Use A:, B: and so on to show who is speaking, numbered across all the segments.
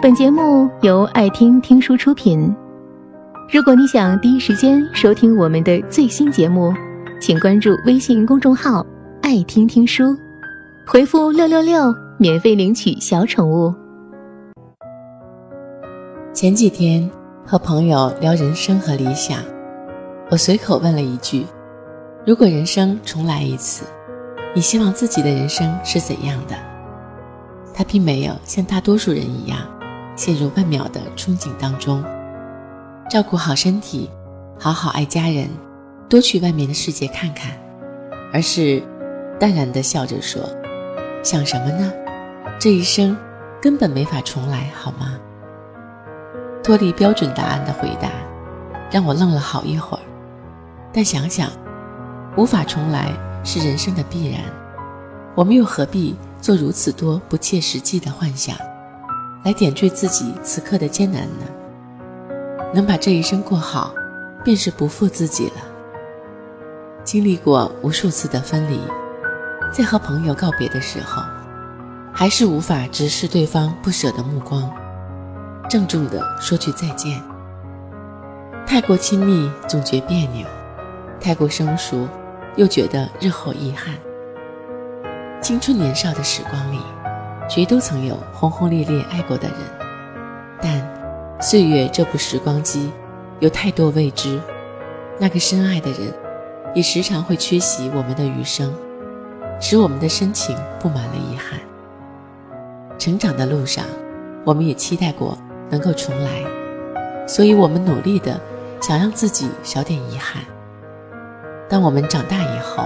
A: 本节目由爱听听书出品。如果你想第一时间收听我们的最新节目，请关注微信公众号“爱听听书”，回复“六六六”免费领取小宠物。
B: 前几天和朋友聊人生和理想，我随口问了一句：“如果人生重来一次，你希望自己的人生是怎样的？”他并没有像大多数人一样陷入万秒的憧憬当中，照顾好身体，好好爱家人，多去外面的世界看看，而是淡然地笑着说：“想什么呢？这一生根本没法重来，好吗？”脱离标准答案的回答让我愣了好一会儿，但想想，无法重来是人生的必然，我们又何必？做如此多不切实际的幻想，来点缀自己此刻的艰难呢？能把这一生过好，便是不负自己了。经历过无数次的分离，在和朋友告别的时候，还是无法直视对方不舍的目光，郑重地说句再见。太过亲密总觉别扭，太过生疏又觉得日后遗憾。青春年少的时光里，谁都曾有轰轰烈烈爱过的人，但岁月这部时光机有太多未知。那个深爱的人，也时常会缺席我们的余生，使我们的深情布满了遗憾。成长的路上，我们也期待过能够重来，所以我们努力的想让自己少点遗憾。当我们长大以后，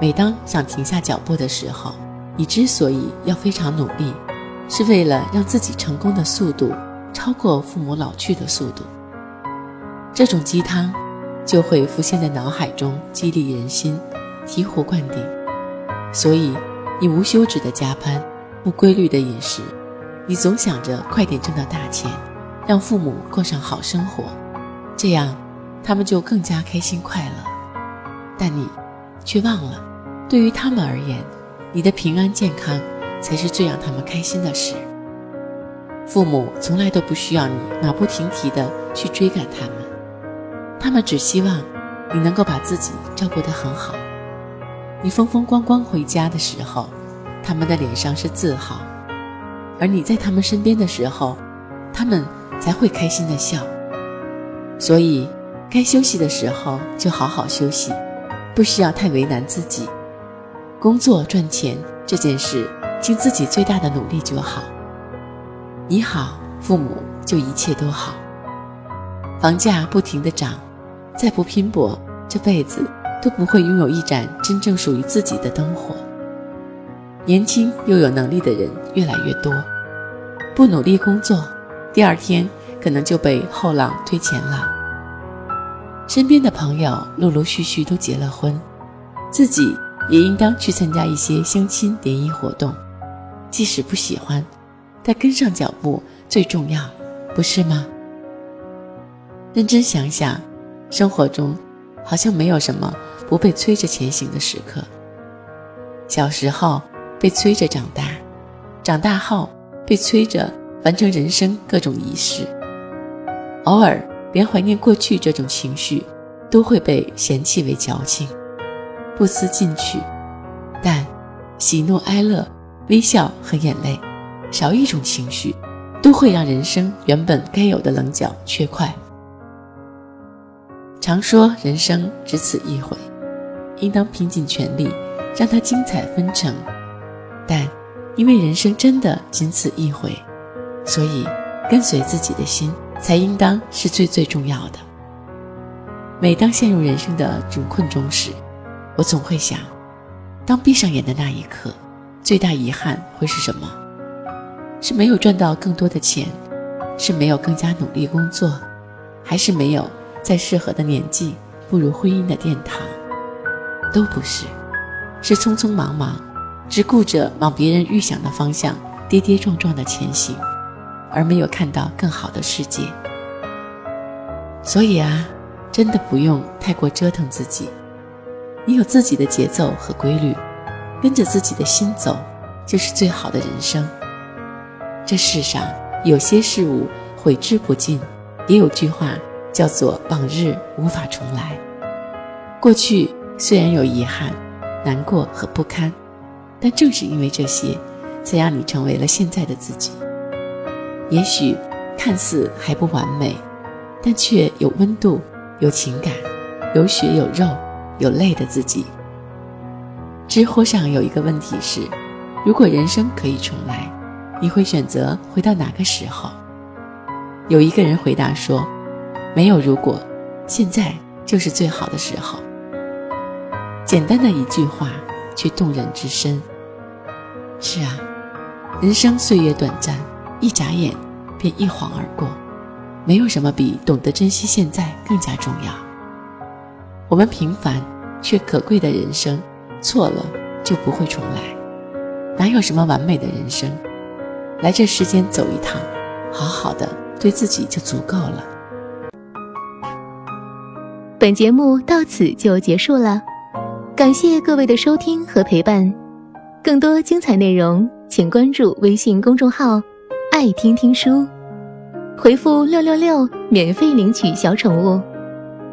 B: 每当想停下脚步的时候，你之所以要非常努力，是为了让自己成功的速度超过父母老去的速度。这种鸡汤就会浮现在脑海中，激励人心，醍醐灌顶。所以，你无休止的加班，不规律的饮食，你总想着快点挣到大钱，让父母过上好生活，这样他们就更加开心快乐。但你却忘了。对于他们而言，你的平安健康才是最让他们开心的事。父母从来都不需要你马不停蹄地去追赶他们，他们只希望你能够把自己照顾得很好。你风风光光回家的时候，他们的脸上是自豪；而你在他们身边的时候，他们才会开心地笑。所以，该休息的时候就好好休息，不需要太为难自己。工作赚钱这件事，尽自己最大的努力就好。你好，父母就一切都好。房价不停的涨，再不拼搏，这辈子都不会拥有一盏真正属于自己的灯火。年轻又有能力的人越来越多，不努力工作，第二天可能就被后浪推前浪。身边的朋友陆陆续续都结了婚，自己。也应当去参加一些相亲联谊活动，即使不喜欢，但跟上脚步最重要，不是吗？认真想想，生活中好像没有什么不被催着前行的时刻。小时候被催着长大，长大后被催着完成人生各种仪式，偶尔连怀念过去这种情绪都会被嫌弃为矫情。不思进取，但喜怒哀乐、微笑和眼泪，少一种情绪，都会让人生原本该有的棱角缺块。常说人生只此一回，应当拼尽全力让它精彩纷呈。但因为人生真的仅此一回，所以跟随自己的心才应当是最最重要的。每当陷入人生的窘困中时，我总会想，当闭上眼的那一刻，最大遗憾会是什么？是没有赚到更多的钱，是没有更加努力工作，还是没有在适合的年纪步入婚姻的殿堂？都不是，是匆匆忙忙，只顾着往别人预想的方向跌跌撞撞的前行，而没有看到更好的世界。所以啊，真的不用太过折腾自己。你有自己的节奏和规律，跟着自己的心走，就是最好的人生。这世上有些事物悔之不尽，也有句话叫做“往日无法重来”。过去虽然有遗憾、难过和不堪，但正是因为这些，才让你成为了现在的自己。也许看似还不完美，但却有温度、有情感、有血有肉、有泪的自己。知乎上有一个问题是：如果人生可以重来，你会选择回到哪个时候？有一个人回答说：“没有如果，现在就是最好的时候。”简单的一句话，却动人至深。是啊，人生岁月短暂，一眨眼便一晃而过，没有什么比懂得珍惜现在更加重要。我们平凡却可贵的人生。错了就不会重来，哪有什么完美的人生？来这世间走一趟，好好的对自己就足够了。
A: 本节目到此就结束了，感谢各位的收听和陪伴。更多精彩内容，请关注微信公众号“爱听听书”，回复“六六六”免费领取小宠物。